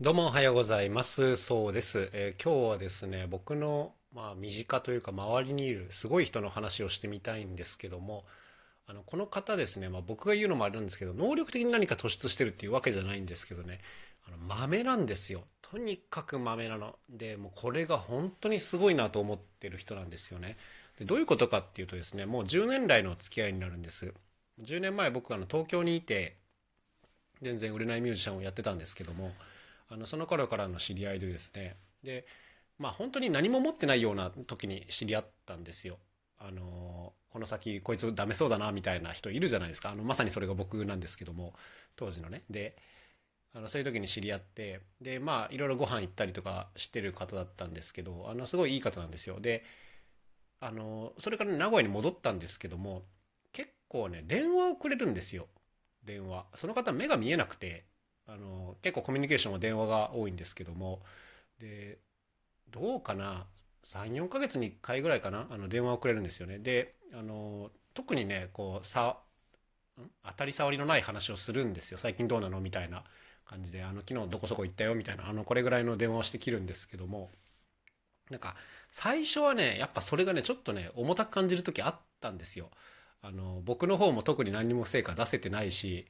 どうもおはようございます。そうです。えー、今日はですね、僕の、まあ、身近というか周りにいるすごい人の話をしてみたいんですけども、あの、この方ですね、まあ、僕が言うのもあるんですけど、能力的に何か突出してるっていうわけじゃないんですけどね、あの、豆なんですよ。とにかく豆なの。で、もうこれが本当にすごいなと思ってる人なんですよね。でどういうことかっていうとですね、もう10年来の付き合いになるんです。10年前僕あの東京にいて、全然売れないミュージシャンをやってたんですけども、あのその頃からの知り合いでですね。でまあ本当に何も持ってないような時に知り合ったんですよ。あのこの先こいつダメそうだなみたいな人いるじゃないですか。あのまさにそれが僕なんですけども当時のね。であのそういう時に知り合ってでまあいろいろご飯行ったりとかしてる方だったんですけどあのすごいいい方なんですよ。であのそれから、名古屋に戻ったんですけども結構ね電話をくれるんですよ。電話。その方目が見えなくて。あの結構コミュニケーションは電話が多いんですけども。でどうかな？34ヶ月に1回ぐらいかな？あの電話をくれるんですよね。であの特にねこうさ当たり障りのない話をするんですよ。最近どうなの？みたいな感じで。あの昨日どこそこ行ったよ？みたいな。あのこれぐらいの電話をして切るんですけども。なんか最初はねやっぱそれがねちょっとね重たく感じる時あったんですよ。あの僕の方も特に何も成果出せてないし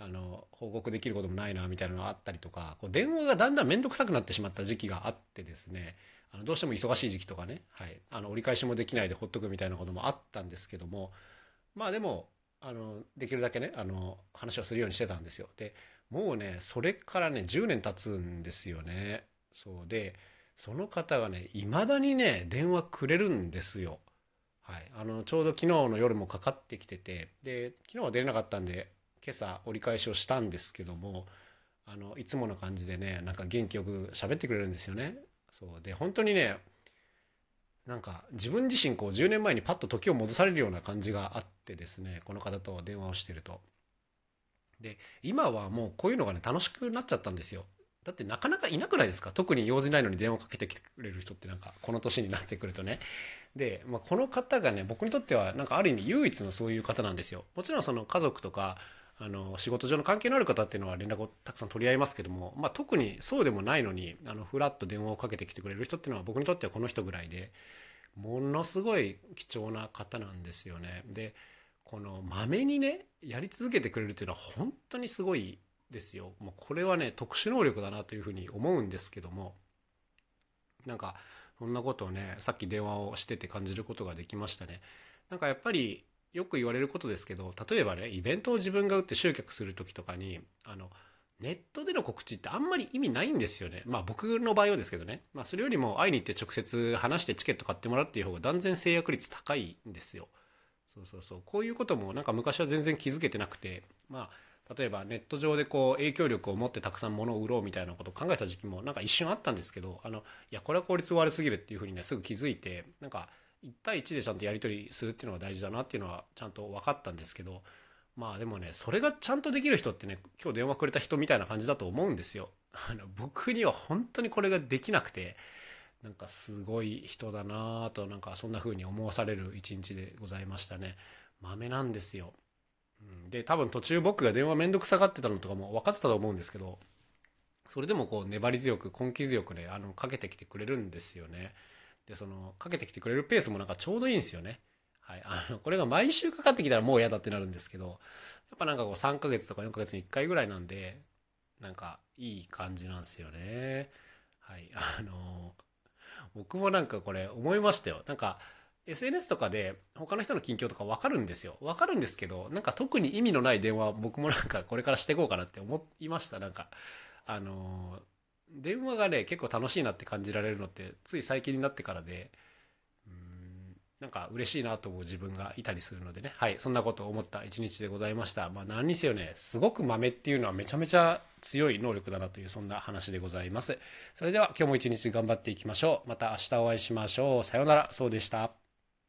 あの報告できることもないなみたいなのがあったりとかこう電話がだんだん面倒くさくなってしまった時期があってですねあのどうしても忙しい時期とかね、はい、あの折り返しもできないでほっとくみたいなこともあったんですけどもまあでもあのできるだけねあの話をするようにしてたんですよ。でもうねそれからね10年経つんですよね。そうでその方がねいまだにね電話くれるんですよ。はい、あのちょうど昨日の夜もかかってきててで昨日は出れなかったんで今朝折り返しをしたんですけどもあのいつもの感じでねなんか元気よく喋ってくれるんですよね。そうで本当にねなんか自分自身こう10年前にパッと時を戻されるような感じがあってですねこの方と電話をしてると。で今はもうこういうのがね楽しくなっちゃったんですよ。だってなかなかいなくないですか？特に用事ないのに電話かけてきてくれる人ってなんかこの年になってくるとね。で、まあ、この方がね僕にとってはなんかある意味唯一のそういう方なんですよ。もちろんその家族とかあの仕事上の関係のある方っていうのは連絡をたくさん取り合いますけども、まあ、特にそうでもないのにあのフラッと電話をかけてきてくれる人っていうのは僕にとってはこの人ぐらいでものすごい貴重な方なんですよね。でこのまめにねやり続けてくれるっていうのは本当にすごいですよ。もうこれはね特殊能力だなというふうに思うんですけどもなんかそんなことをねさっき電話をしてて感じることができましたね。なんかやっぱりよく言われることですけど例えばねイベントを自分が打って集客する時とかにあのネットでの告知ってあんまり意味ないんですよね。まあ僕の場合はですけどね。まあそれよりも会いに行って直接話してチケット買ってもらうっていう方が断然制約率高いんですよ。そうそうそう。こういうこともなんか昔は全然気づけてなくて、まあ例えばネット上でこう影響力を持ってたくさん物を売ろうみたいなことを考えた時期もなんか一瞬あったんですけど、あの、いやこれは効率悪すぎるっていうふうにねすぐ気づいて、なんか1対1でちゃんとやり取りするっていうのが大事だなっていうのはちゃんと分かったんですけどまあでもねそれがちゃんとできる人ってね今日電話くれた人みたいな感じだと思うんですよ。あの僕には本当にこれができなくてなんかすごい人だなとなんかそんな風に思わされる一日でございましたね。豆なんですよ。うん、で多分途中僕が電話めんどくさがってたのとかも分かってたと思うんですけどそれでもこう粘り強く根気強くねあのかけてきてくれるんですよね。でそのかけてきてくれるペースもなんかちょうどいいんですよね。はい、あのこれが毎週かかってきたらもう嫌だってなるんですけどやっぱなんかこう3ヶ月とか4ヶ月に1回ぐらいなんでなんかいい感じなんですよね。はいあの僕もなんかこれ思いましたよ。なんか SNS とかで他の人の近況とか分かるんですよ。分かるんですけど、なんか特に意味のない電話僕もなんかこれからしていこうかなって思いました。なんか、あの電話がね結構楽しいなって感じられるのってつい最近になってからでうんなんか嬉しいなと思う自分がいたりするのでね。はいそんなことを思った一日でございました。まあ何にせよねすごく豆っていうのはめちゃめちゃ強い能力だなというそんな話でございます。それでは今日も一日頑張っていきましょう。また明日お会いしましょう。さようなら。そうでした。